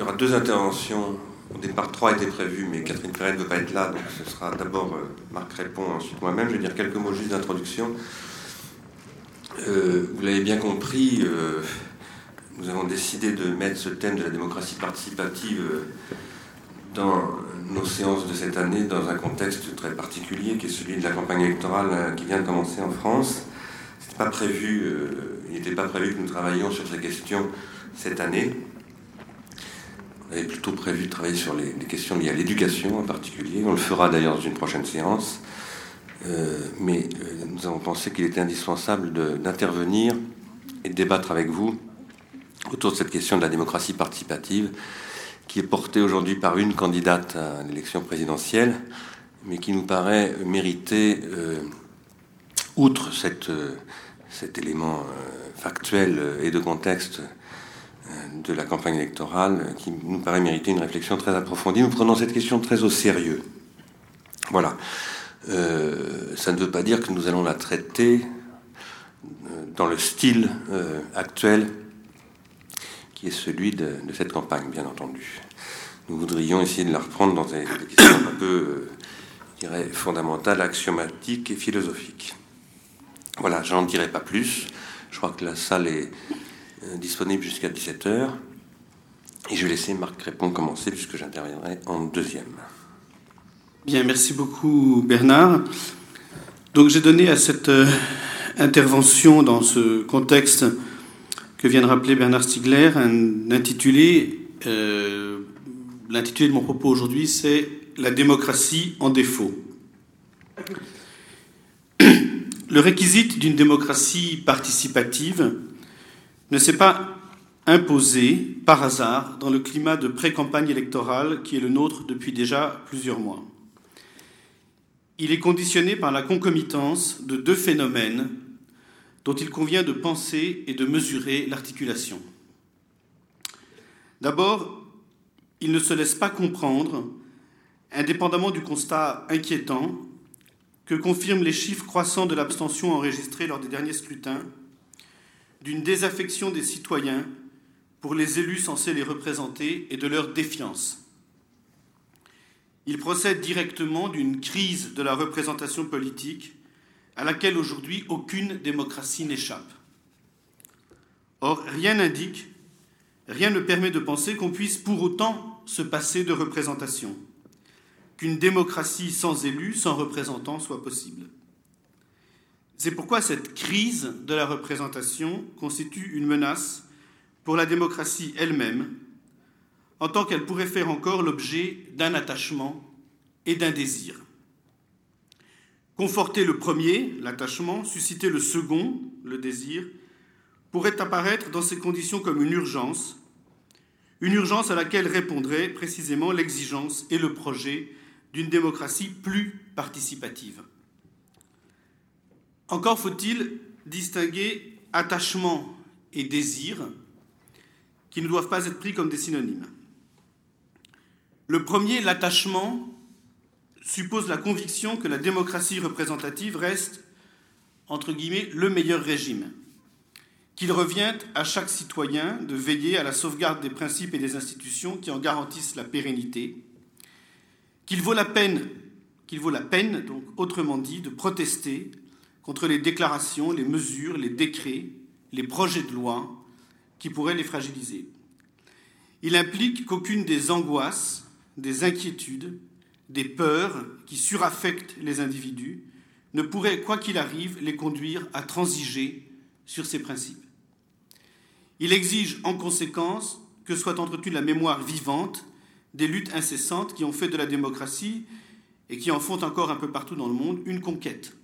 y aura deux interventions. Au départ, trois étaient prévues, mais Catherine Perret ne veut pas être là, donc ce sera d'abord euh, Marc Répond, ensuite moi-même. Je vais dire quelques mots juste d'introduction. Euh, vous l'avez bien compris, euh, nous avons décidé de mettre ce thème de la démocratie participative dans nos séances de cette année dans un contexte très particulier qui est celui de la campagne électorale qui vient de commencer en France. Pas prévu, il n'était pas prévu que nous travaillions sur ces questions cette année. On avait plutôt prévu de travailler sur les, questions liées à l'éducation en particulier. On le fera d'ailleurs dans une prochaine séance. Euh, mais euh, nous avons pensé qu'il était indispensable d'intervenir et de débattre avec vous autour de cette question de la démocratie participative qui est portée aujourd'hui par une candidate à l'élection présidentielle, mais qui nous paraît mériter, euh, outre cet élément factuel et de contexte, de la campagne électorale qui nous paraît mériter une réflexion très approfondie. Nous prenons cette question très au sérieux. Voilà. Euh, ça ne veut pas dire que nous allons la traiter euh, dans le style euh, actuel qui est celui de, cette campagne, bien entendu. Nous voudrions essayer de la reprendre dans des, questions un peu, je dirais, fondamentales, axiomatiques et philosophiques. Voilà, j'en dirai pas plus. Je crois que la salle est, euh, disponible jusqu'à 17h. Et je vais laisser Marc Crépon commencer puisque j'interviendrai en deuxième. Bien, merci beaucoup Bernard. Donc j'ai donné à cette euh, intervention dans ce contexte que vient de rappeler Bernard Stiegler un intitulé. Euh, l'intitulé de mon propos aujourd'hui, c'est La démocratie en défaut. Le réquisite d'une démocratie participative ne s'est pas imposé par hasard dans le climat de pré-campagne électorale qui est le nôtre depuis déjà plusieurs mois. Il est conditionné par la concomitance de deux phénomènes dont il convient de penser et de mesurer l'articulation. D'abord, il ne se laisse pas comprendre, indépendamment du constat inquiétant que confirment les chiffres croissants de l'abstention enregistrée lors des derniers scrutins, d'une désaffection des citoyens pour les élus censés les représenter et de leur défiance. Il procède directement d'une crise de la représentation politique à laquelle aujourd'hui aucune démocratie n'échappe. Or, rien n'indique, rien ne permet de penser qu'on puisse pour autant se passer de représentation, qu'une démocratie sans élus, sans représentants soit possible. C'est pourquoi cette crise de la représentation constitue une menace pour la démocratie elle-même, en tant qu'elle pourrait faire encore l'objet d'un attachement et d'un désir. Conforter le premier, l'attachement, susciter le second, le désir, pourrait apparaître dans ces conditions comme une urgence, une urgence à laquelle répondrait précisément l'exigence et le projet d'une démocratie plus participative. Encore faut-il distinguer attachement et désir, qui ne doivent pas être pris comme des synonymes. Le premier, l'attachement, suppose la conviction que la démocratie représentative reste, entre guillemets, le meilleur régime, qu'il revient à chaque citoyen de veiller à la sauvegarde des principes et des institutions qui en garantissent la pérennité, qu'il vaut la peine, qu'il vaut la peine, donc autrement dit, de protester contre les déclarations, les mesures, les décrets, les projets de loi qui pourraient les fragiliser. Il implique qu'aucune des angoisses, des inquiétudes, des peurs qui suraffectent les individus ne pourrait, quoi qu'il arrive, les conduire à transiger sur ces principes. Il exige en conséquence que soit entretenue la mémoire vivante des luttes incessantes qui ont fait de la démocratie et qui en font encore un peu partout dans le monde une conquête.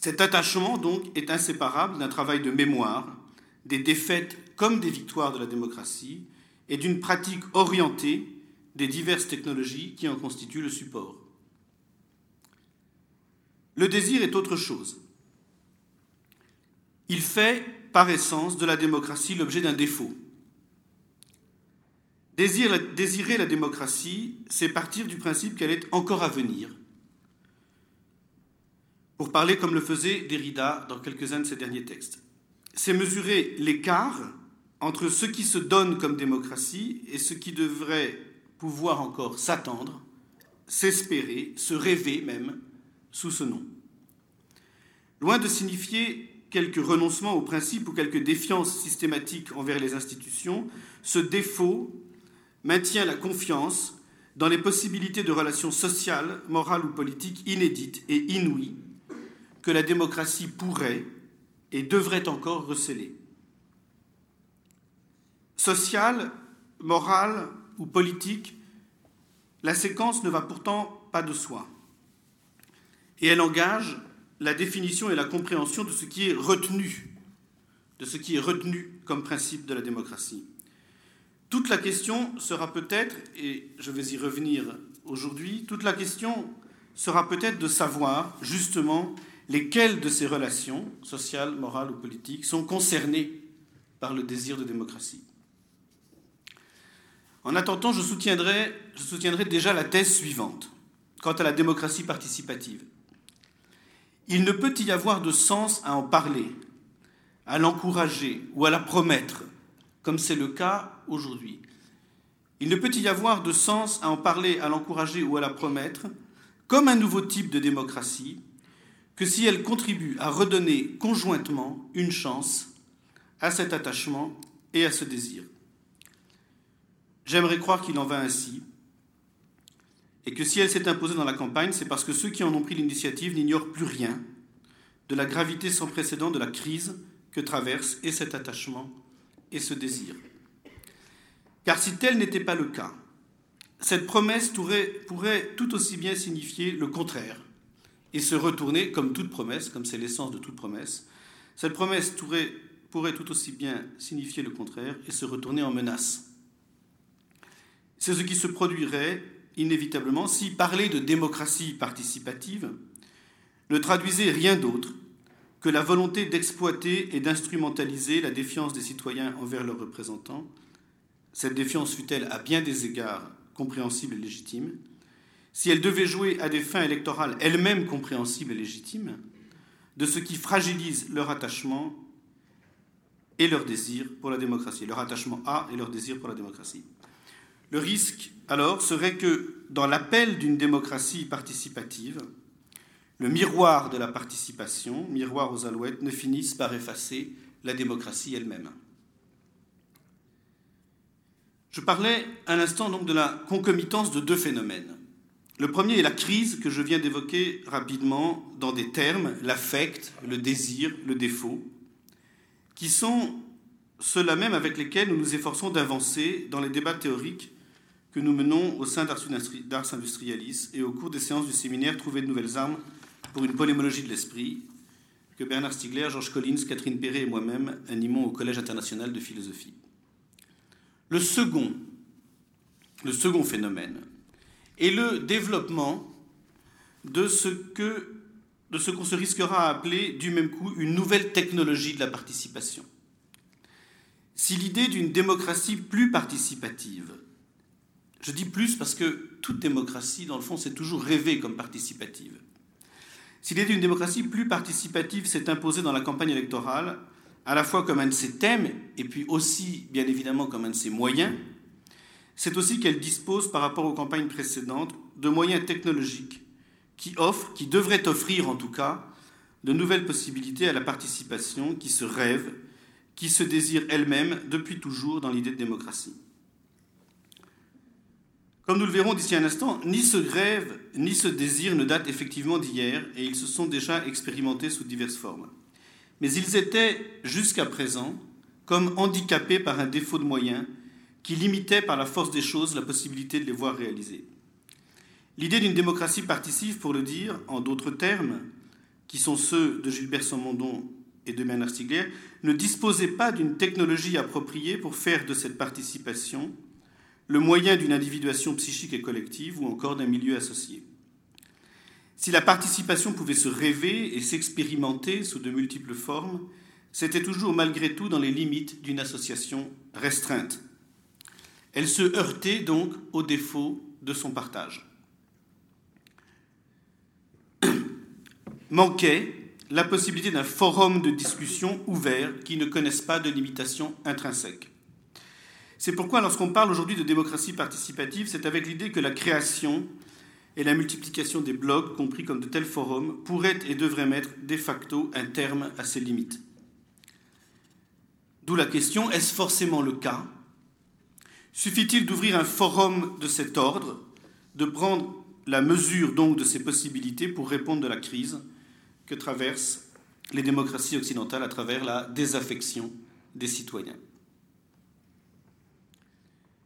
Cet attachement, donc, est inséparable d'un travail de mémoire, des défaites comme des victoires de la démocratie, et d'une pratique orientée des diverses technologies qui en constituent le support. Le désir est autre chose. Il fait, par essence, de la démocratie l'objet d'un défaut. Désirer la démocratie, c'est partir du principe qu'elle est encore à venir, pour parler comme le faisait Derrida dans quelques-uns de ses derniers textes. C'est mesurer l'écart entre ce qui se donne comme démocratie et ce qui devrait pouvoir encore s'attendre, s'espérer, se rêver même sous ce nom. Loin de signifier quelques renoncements aux principes ou quelques défiances systématiques envers les institutions, ce défaut maintient la confiance dans les possibilités de relations sociales, morales ou politiques inédites et inouïes que la démocratie pourrait et devrait encore receler. Sociale, morale ou politique, la séquence ne va pourtant pas de soi. Et elle engage la définition et la compréhension de ce qui est retenu, de ce qui est retenu comme principe de la démocratie. Toute la question sera peut-être, et je vais y revenir aujourd'hui, toute la question sera peut-être de savoir justement lesquelles de ces relations, sociales, morales ou politiques, sont concernées par le désir de démocratie? En attendant, je soutiendrai, je soutiendrai déjà la thèse suivante quant à la démocratie participative. Il ne peut y avoir de sens à en parler, à l'encourager ou à la promettre comme c'est le cas aujourd'hui. Il ne peut y avoir de sens à en parler, à l'encourager ou à la promettre comme un nouveau type de démocratie que si elle contribue à redonner conjointement une chance à cet attachement et à ce désir. J'aimerais croire qu'il en va ainsi, et que si elle s'est imposée dans la campagne, c'est parce que ceux qui en ont pris l'initiative n'ignorent plus rien de la gravité sans précédent de la crise que traverse et cet attachement et ce désir. Car si tel n'était pas le cas, cette promesse pourrait, tout aussi bien signifier le contraire et se retourner, comme toute promesse, comme c'est l'essence de toute promesse, cette promesse pourrait, tout aussi bien signifier le contraire et se retourner en menace. C'est ce qui se produirait inévitablement si parler de démocratie participative ne traduisait rien d'autre que la volonté d'exploiter et d'instrumentaliser la défiance des citoyens envers leurs représentants, cette défiance fut-elle à bien des égards compréhensible et légitime, si elle devait jouer à des fins électorales elles-mêmes compréhensibles et légitimes, de ce qui fragilise leur attachement et leur désir pour la démocratie, leur attachement à et leur désir pour la démocratie. Le risque, alors, serait que, dans l'appel d'une démocratie participative, le miroir de la participation, miroir aux alouettes, ne finisse par effacer la démocratie elle-même. Je parlais à l'instant donc de la concomitance de deux phénomènes. Le premier est la crise que je viens d'évoquer rapidement dans des termes, l'affect, le désir, le défaut, qui sont ceux-là même avec lesquels nous nous efforçons d'avancer dans les débats théoriques que nous menons au sein d'Ars Industrialis et au cours des séances du séminaire Trouver de nouvelles armes pour une polémologie de l'esprit, que Bernard Stiegler, Georges Collins, Catherine Perret et moi-même animons au Collège international de philosophie. Le second, le second phénomène est le développement de ce que de ce qu'on se risquera à appeler du même coup une nouvelle technologie de la participation. Si l'idée d'une démocratie plus participative, je dis plus parce que toute démocratie, dans le fond, s'est toujours rêvée comme participative. Si l'idée d'une démocratie plus participative s'est imposée dans la campagne électorale, à la fois comme un de ses thèmes et puis aussi, bien évidemment, comme un de ses moyens, c'est aussi qu'elle dispose, par rapport aux campagnes précédentes, de moyens technologiques qui offrent, qui devraient offrir en tout cas, de nouvelles possibilités à la participation qui se rêve, qui se désire elle-même depuis toujours dans l'idée de démocratie. Comme nous le verrons d'ici un instant, ni ce rêve ni ce désir ne datent effectivement d'hier et ils se sont déjà expérimentés sous diverses formes. Mais ils étaient, jusqu'à présent, comme handicapés par un défaut de moyens qui limitait par la force des choses la possibilité de les voir réalisés. L'idée d'une démocratie participe, pour le dire en d'autres termes, qui sont ceux de Gilbert Samondon et de Bernard Stiegler, ne disposait pas d'une technologie appropriée pour faire de cette participation le moyen d'une individuation psychique et collective ou encore d'un milieu associé. Si la participation pouvait se rêver et s'expérimenter sous de multiples formes, c'était toujours malgré tout dans les limites d'une association restreinte. Elle se heurtait donc au défaut de son partage. Manquait la possibilité d'un forum de discussion ouvert qui ne connaisse pas de limitation intrinsèque. C'est pourquoi lorsqu'on parle aujourd'hui de démocratie participative, c'est avec l'idée que la création et la multiplication des blogs, compris comme de tels forums, pourraient et devraient mettre de facto un terme à ces limites. D'où la question, est-ce forcément le cas Suffit-il d'ouvrir un forum de cet ordre, de prendre la mesure donc de ces possibilités pour répondre de la crise que traversent les démocraties occidentales à travers la désaffection des citoyens?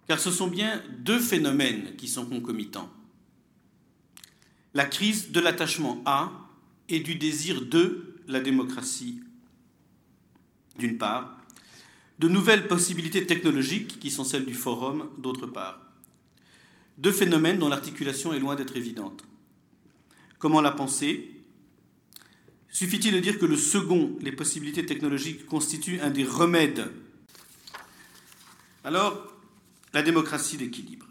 Car ce sont bien deux phénomènes qui sont concomitants. La crise de l'attachement à et du désir de la démocratie, d'une part, de nouvelles possibilités technologiques qui sont celles du forum, d'autre part. Deux phénomènes dont l'articulation est loin d'être évidente. Comment la penser? Suffit-il de dire que le second, les possibilités technologiques, constitue un des remèdes? Alors, la démocratie d'équilibre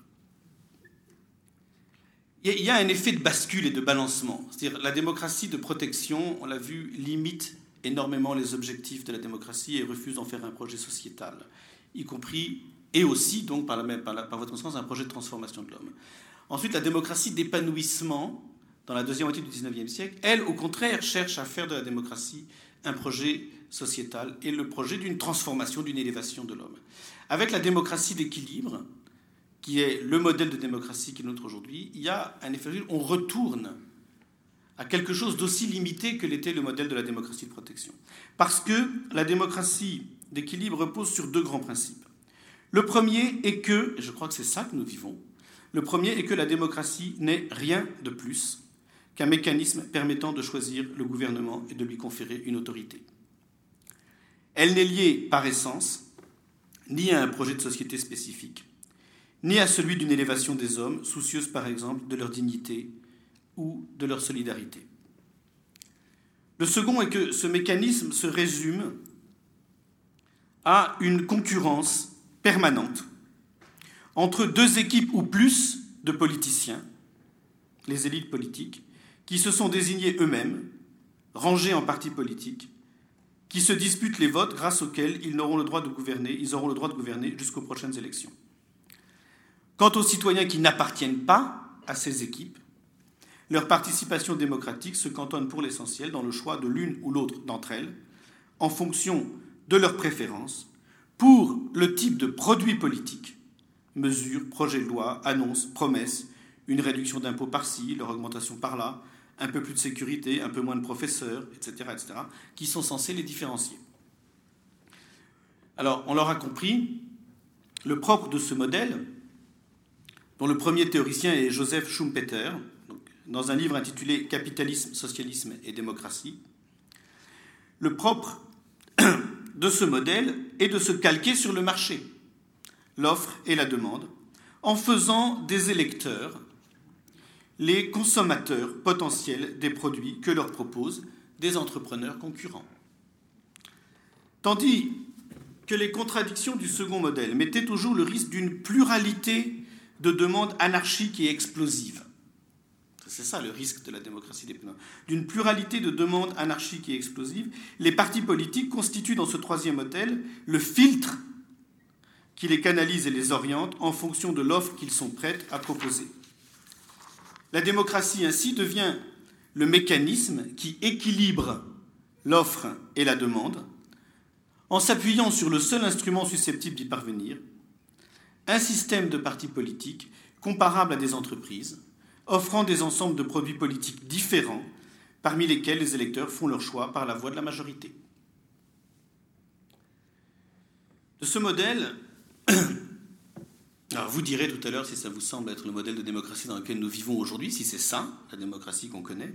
il y a un effet de bascule et de balancement. C'est-à-dire la démocratie de protection, on l'a vu, limite énormément les objectifs de la démocratie et refuse d'en faire un projet sociétal, y compris et aussi, donc par, la même, par, votre conscience, un projet de transformation de l'homme. Ensuite, la démocratie d'épanouissement, dans la deuxième moitié du XIXe siècle, elle, au contraire, cherche à faire de la démocratie un projet sociétal et le projet d'une transformation, d'une élévation de l'homme. Avec la démocratie d'équilibre, qui est le modèle de démocratie qui est notre aujourd'hui, il y a un effet, on retourne à quelque chose d'aussi limité que l'était le modèle de la démocratie de protection. Parce que la démocratie d'équilibre repose sur deux grands principes. Le premier est que, et je crois que c'est ça que nous vivons, le premier est que la démocratie n'est rien de plus qu'un mécanisme permettant de choisir le gouvernement et de lui conférer une autorité. Elle n'est liée par essence ni à un projet de société spécifique, ni à celui d'une élévation des hommes, soucieuse par exemple de leur dignité ou de leur solidarité. Le second est que ce mécanisme se résume à une concurrence permanente entre deux équipes ou plus de politiciens, les élites politiques, qui se sont désignés eux-mêmes, rangés en partis politiques, qui se disputent les votes grâce auxquels ils n'auront le droit de gouverner, ils auront le droit de gouverner jusqu'aux prochaines élections. Quant aux citoyens qui n'appartiennent pas à ces équipes, leur participation démocratique se cantonne pour l'essentiel dans le choix de l'une ou l'autre d'entre elles, en fonction de leurs préférences, pour le type de produit politique, mesures, projets de loi, annonces, promesses, une réduction d'impôts par-ci, leur augmentation par-là, un peu plus de sécurité, un peu moins de professeurs, etc., etc., qui sont censés les différencier. Alors, on l'aura compris, le propre de ce modèle, dont le premier théoricien est Joseph Schumpeter, dans un livre intitulé Capitalisme, socialisme et démocratie. Le propre de ce modèle est de se calquer sur le marché, l'offre et la demande, en faisant des électeurs les consommateurs potentiels des produits que leur proposent des entrepreneurs concurrents. Tandis que les contradictions du second modèle mettaient toujours le risque d'une pluralité de demandes anarchiques et explosives. C'est ça le risque de la démocratie des D'une pluralité de demandes anarchiques et explosives, les partis politiques constituent dans ce troisième modèle le filtre qui les canalise et les oriente en fonction de l'offre qu'ils sont prêts à proposer. La démocratie ainsi devient le mécanisme qui équilibre l'offre et la demande en s'appuyant sur le seul instrument susceptible d'y parvenir, un système de partis politiques comparable à des entreprises, offrant des ensembles de produits politiques différents, parmi lesquels les électeurs font leur choix par la voie de la majorité. De ce modèle, alors vous direz tout à l'heure si ça vous semble être le modèle de démocratie dans lequel nous vivons aujourd'hui, si c'est ça, la démocratie qu'on connaît.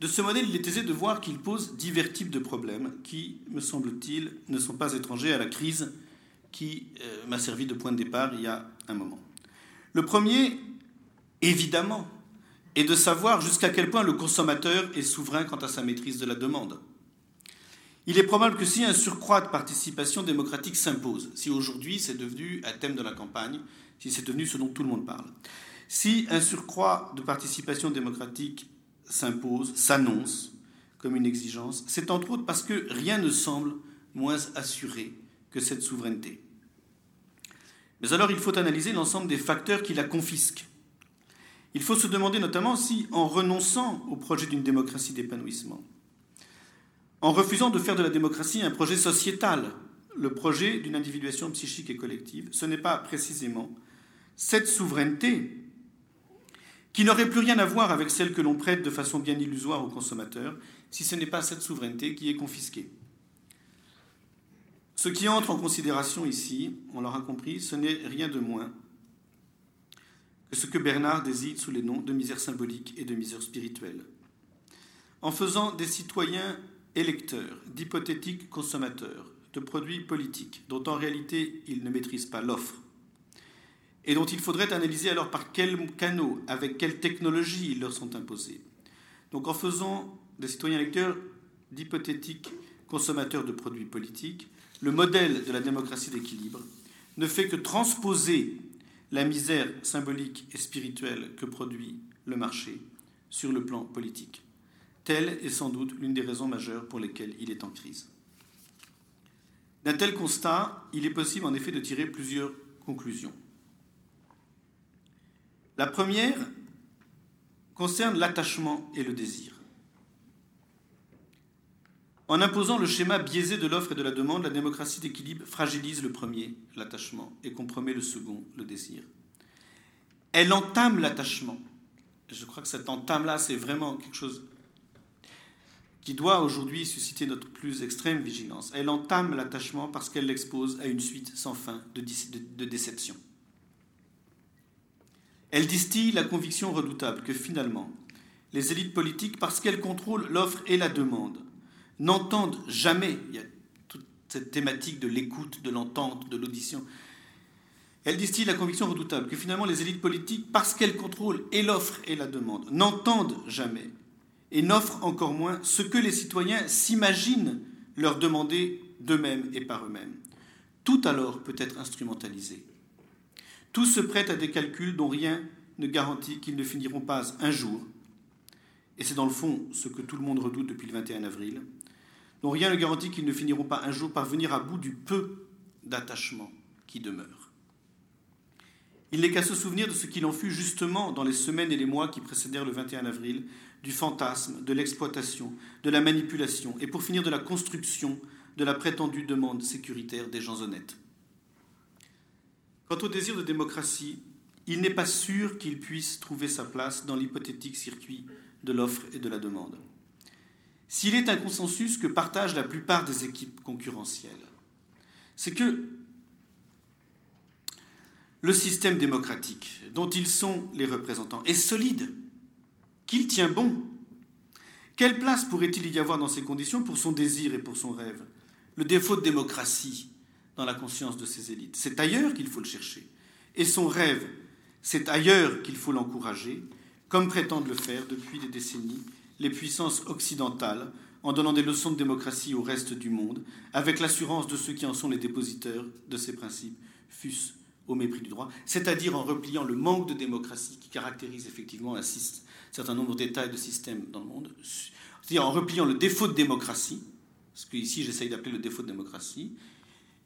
De ce modèle, il est aisé de voir qu'il pose divers types de problèmes qui, me semble-t-il, ne sont pas étrangers à la crise qui euh, m'a servi de point de départ il y a un moment. Le premier, évidemment, est de savoir jusqu'à quel point le consommateur est souverain quant à sa maîtrise de la demande. Il est probable que si un surcroît de participation démocratique s'impose, si aujourd'hui c'est devenu un thème de la campagne, si c'est devenu ce dont tout le monde parle, si un surcroît de participation démocratique s'impose, s'annonce comme une exigence, c'est entre autres parce que rien ne semble moins assuré que cette souveraineté. Mais alors il faut analyser l'ensemble des facteurs qui la confisquent. Il faut se demander notamment si, en renonçant au projet d'une démocratie d'épanouissement, en refusant de faire de la démocratie un projet sociétal, le projet d'une individuation psychique et collective, ce n'est pas précisément cette souveraineté qui n'aurait plus rien à voir avec celle que l'on prête de façon bien illusoire aux consommateurs, si ce n'est pas cette souveraineté qui est confisquée. Ce qui entre en considération ici, on l'aura compris, ce n'est rien de moins ce que Bernard désigne sous les noms de misère symbolique et de misère spirituelle. En faisant des citoyens électeurs, d'hypothétiques consommateurs, de produits politiques, dont en réalité ils ne maîtrisent pas l'offre, et dont il faudrait analyser alors par quels canaux, avec quelles technologies ils leur sont imposés. Donc en faisant des citoyens électeurs d'hypothétiques consommateurs de produits politiques, le modèle de la démocratie d'équilibre ne fait que transposer la misère symbolique et spirituelle que produit le marché sur le plan politique. Telle est sans doute l'une des raisons majeures pour lesquelles il est en crise. D'un tel constat, il est possible en effet de tirer plusieurs conclusions. La première concerne l'attachement et le désir. En imposant le schéma biaisé de l'offre et de la demande, la démocratie d'équilibre fragilise le premier, l'attachement, et compromet le second, le désir. Elle entame l'attachement. Je crois que cette entame-là, c'est vraiment quelque chose qui doit aujourd'hui susciter notre plus extrême vigilance. Elle entame l'attachement parce qu'elle l'expose à une suite sans fin de, de, déceptions. Elle distille la conviction redoutable que finalement, les élites politiques, parce qu'elles contrôlent l'offre et la demande, n'entendent jamais, il y a toute cette thématique de l'écoute, de l'entente, de l'audition, elle distille la conviction redoutable que finalement les élites politiques, parce qu'elles contrôlent et l'offre et la demande, n'entendent jamais et n'offrent encore moins ce que les citoyens s'imaginent leur demander d'eux-mêmes et par eux-mêmes. Tout alors peut être instrumentalisé. Tout se prête à des calculs dont rien ne garantit qu'ils ne finiront pas un jour, et c'est dans le fond ce que tout le monde redoute depuis le 21 avril, dont rien ne garantit qu'ils ne finiront pas un jour par venir à bout du peu d'attachement qui demeure. Il n'est qu'à se souvenir de ce qu'il en fut justement dans les semaines et les mois qui précédèrent le 21 avril, du fantasme, de l'exploitation, de la manipulation, et pour finir de la construction de la prétendue demande sécuritaire des gens honnêtes. Quant au désir de démocratie, il n'est pas sûr qu'il puisse trouver sa place dans l'hypothétique circuit de l'offre et de la demande. S'il est un consensus que partagent la plupart des équipes concurrentielles, c'est que le système démocratique dont ils sont les représentants est solide, qu'il tient bon. Quelle place pourrait-il y avoir dans ces conditions pour son désir et pour son rêve? Le défaut de démocratie dans la conscience de ces élites. C'est ailleurs qu'il faut le chercher. Et son rêve, c'est ailleurs qu'il faut l'encourager, comme prétendent le faire depuis des décennies les puissances occidentales, en donnant des leçons de démocratie au reste du monde, avec l'assurance de ceux qui en sont les dépositeurs de ces principes, fût-ce au mépris du droit, c'est-à-dire en repliant le manque de démocratie qui caractérise effectivement un certain nombre d'États et de systèmes dans le monde, c'est-à-dire en repliant le défaut de démocratie, ce que ici j'essaye d'appeler le défaut de démocratie,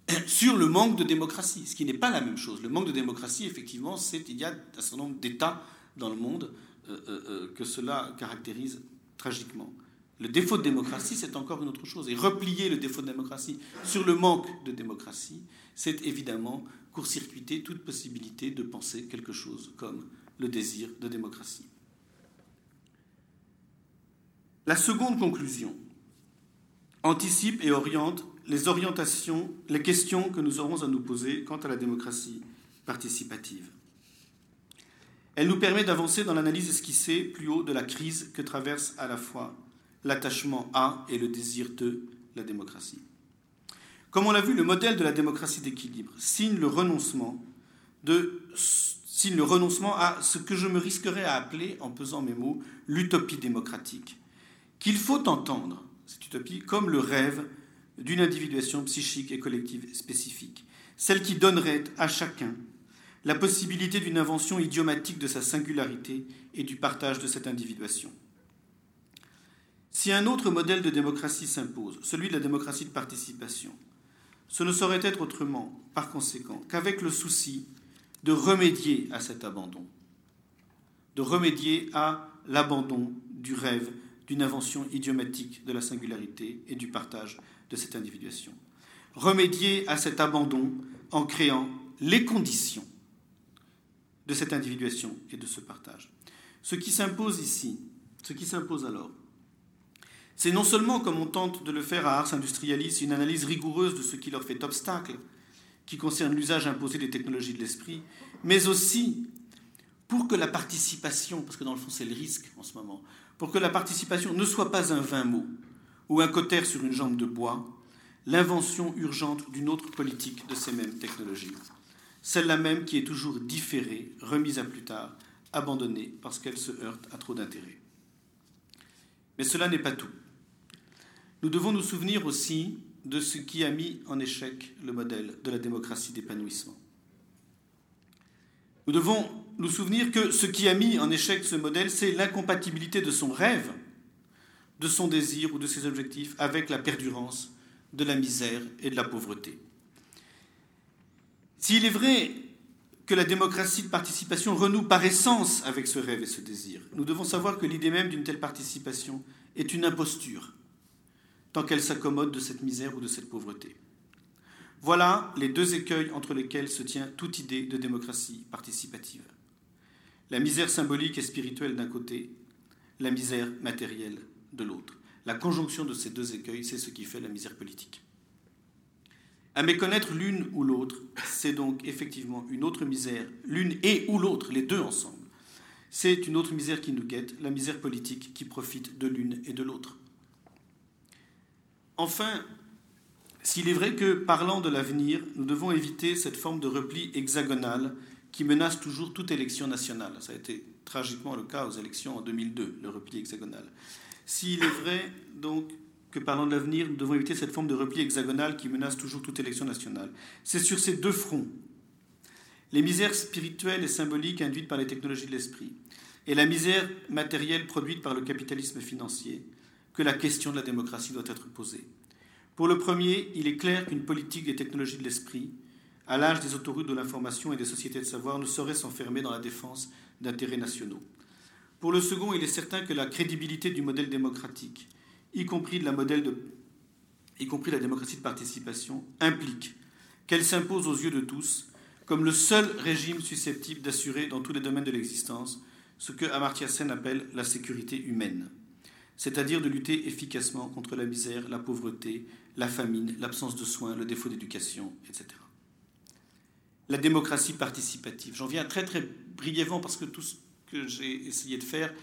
sur le manque de démocratie, ce qui n'est pas la même chose. Le manque de démocratie, effectivement, c'est il y a un certain nombre d'États dans le monde euh, euh, euh, que cela caractérise tragiquement. Le défaut de démocratie, c'est encore une autre chose. Et replier le défaut de démocratie sur le manque de démocratie, c'est évidemment court-circuiter toute possibilité de penser quelque chose comme le désir de démocratie. La seconde conclusion anticipe et oriente les orientations, les questions que nous aurons à nous poser quant à la démocratie participative. Elle nous permet d'avancer dans l'analyse esquissée plus haut de la crise que traverse à la fois l'attachement à et le désir de la démocratie. Comme on l'a vu, le modèle de la démocratie d'équilibre signe le renoncement signe le renoncement à ce que je me risquerais à appeler, en pesant mes mots, l'utopie démocratique, qu'il faut entendre, cette utopie, comme le rêve d'une individuation psychique et collective spécifique, celle qui donnerait à chacun la possibilité d'une invention idiomatique de sa singularité et du partage de cette individuation. Si un autre modèle de démocratie s'impose, celui de la démocratie de participation, ce ne saurait être autrement, par conséquent, qu'avec le souci de remédier à cet abandon, de remédier à l'abandon du rêve d'une invention idiomatique de la singularité et du partage de cette individuation. Remédier à cet abandon en créant les conditions de cette individuation et de ce partage. Ce qui s'impose ici, ce qui s'impose alors, c'est non seulement, comme on tente de le faire à Ars Industrialis, une analyse rigoureuse de ce qui leur fait obstacle, qui concerne l'usage imposé des technologies de l'esprit, mais aussi pour que la participation, parce que dans le fond c'est le risque en ce moment, pour que la participation ne soit pas un vain mot ou un cotère sur une jambe de bois, l'invention urgente d'une autre politique de ces mêmes technologies, celle-là même qui est toujours différée, remise à plus tard, abandonnée parce qu'elle se heurte à trop d'intérêt. Mais cela n'est pas tout. Nous devons nous souvenir aussi de ce qui a mis en échec le modèle de la démocratie d'épanouissement. Nous devons nous souvenir que ce qui a mis en échec ce modèle, c'est l'incompatibilité de son rêve, de son désir ou de ses objectifs avec la perdurance de la misère et de la pauvreté. S'il est vrai que la démocratie de participation renoue par essence avec ce rêve et ce désir, nous devons savoir que l'idée même d'une telle participation est une imposture, tant qu'elle s'accommode de cette misère ou de cette pauvreté. Voilà les deux écueils entre lesquels se tient toute idée de démocratie participative. La misère symbolique et spirituelle d'un côté, la misère matérielle de l'autre. La conjonction de ces deux écueils, c'est ce qui fait la misère politique. À méconnaître l'une ou l'autre, c'est donc effectivement une autre misère, l'une et ou l'autre, les deux ensemble. C'est une autre misère qui nous guette, la misère politique qui profite de l'une et de l'autre. Enfin, s'il est vrai que, parlant de l'avenir, nous devons éviter cette forme de repli hexagonal qui menace toujours toute élection nationale. Ça a été tragiquement le cas aux élections en 2002, le repli hexagonal. S'il est vrai, donc, que parlant de l'avenir, nous devons éviter cette forme de repli hexagonal qui menace toujours toute élection nationale. C'est sur ces deux fronts, les misères spirituelles et symboliques induites par les technologies de l'esprit et la misère matérielle produite par le capitalisme financier, que la question de la démocratie doit être posée. Pour le premier, il est clair qu'une politique des technologies de l'esprit, à l'âge des autoroutes de l'information et des sociétés de savoir, ne saurait s'enfermer dans la défense d'intérêts nationaux. Pour le second, il est certain que la crédibilité du modèle démocratique, y compris, la, y compris la démocratie de participation, implique qu'elle s'impose aux yeux de tous comme le seul régime susceptible d'assurer dans tous les domaines de l'existence ce que Amartya Sen appelle la sécurité humaine, c'est-à-dire de lutter efficacement contre la misère, la pauvreté, la famine, l'absence de soins, le défaut d'éducation, etc. La démocratie participative. J'en viens très très brièvement parce que tout que j'ai essayé de faire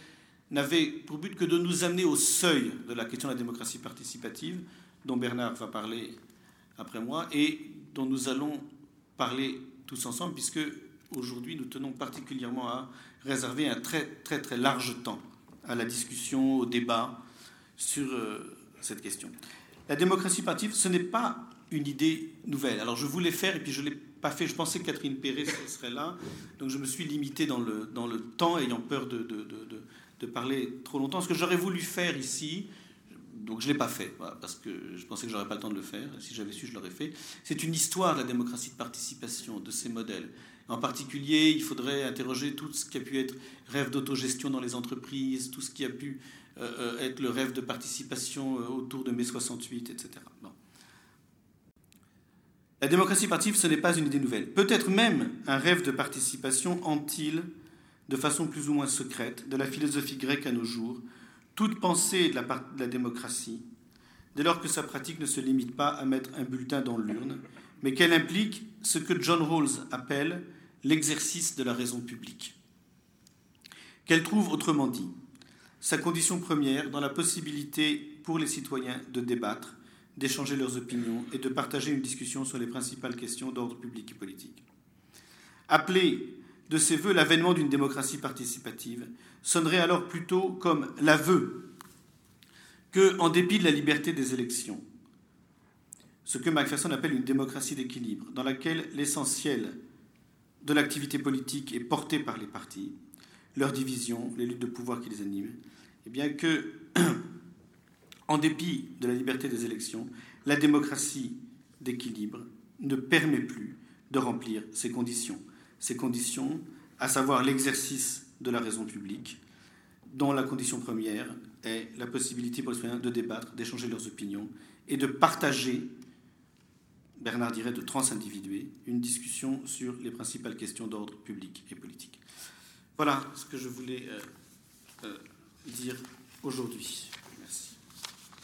n'avait pour but que de nous amener au seuil de la question de la démocratie participative, dont Bernard va parler après moi, et dont nous allons parler tous ensemble, puisque aujourd'hui nous tenons particulièrement à réserver un très très très large temps à la discussion, au débat sur euh, cette question. La démocratie participative, ce n'est pas une idée nouvelle. Alors je voulais faire, et puis je ne l'ai pas fait. Je pensais que Catherine Perret serait là, donc je me suis limité dans le, dans le temps, ayant peur de, parler trop longtemps. Ce que j'aurais voulu faire ici, donc je ne l'ai pas fait, parce que je pensais que j'aurais pas le temps de le faire. Si j'avais su, je l'aurais fait. C'est une histoire de la démocratie de participation, de ces modèles. En particulier, il faudrait interroger tout ce qui a pu être rêve d'autogestion dans les entreprises, tout ce qui a pu euh, euh, être le rêve de participation euh, autour de mai 68, etc. La démocratie participative, ce n'est pas une idée nouvelle. Peut-être même un rêve de participation hante-t-il, de façon plus ou moins secrète, de la philosophie grecque à nos jours, toute pensée de la, de la démocratie, dès lors que sa pratique ne se limite pas à mettre un bulletin dans l'urne, mais qu'elle implique ce que John Rawls appelle l'exercice de la raison publique. Qu'elle trouve, autrement dit, sa condition première dans la possibilité pour les citoyens de débattre, d'échanger leurs opinions et de partager une discussion sur les principales questions d'ordre public et politique. Appeler de ses voeux l'avènement d'une démocratie participative sonnerait alors plutôt comme l'aveu que, en dépit de la liberté des élections, ce que Macpherson appelle une démocratie d'équilibre, dans laquelle l'essentiel de l'activité politique est porté par les partis, leurs divisions, les luttes de pouvoir qui les animent, et eh bien que en dépit de la liberté des élections, la démocratie d'équilibre ne permet plus de remplir ces conditions. Ces conditions, à savoir l'exercice de la raison publique, dont la condition première est la possibilité pour les citoyens de débattre, d'échanger leurs opinions et de partager, Bernard dirait de transindividuer, une discussion sur les principales questions d'ordre public et politique. Voilà ce que je voulais euh, euh, dire aujourd'hui. Merci.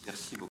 Merci beaucoup.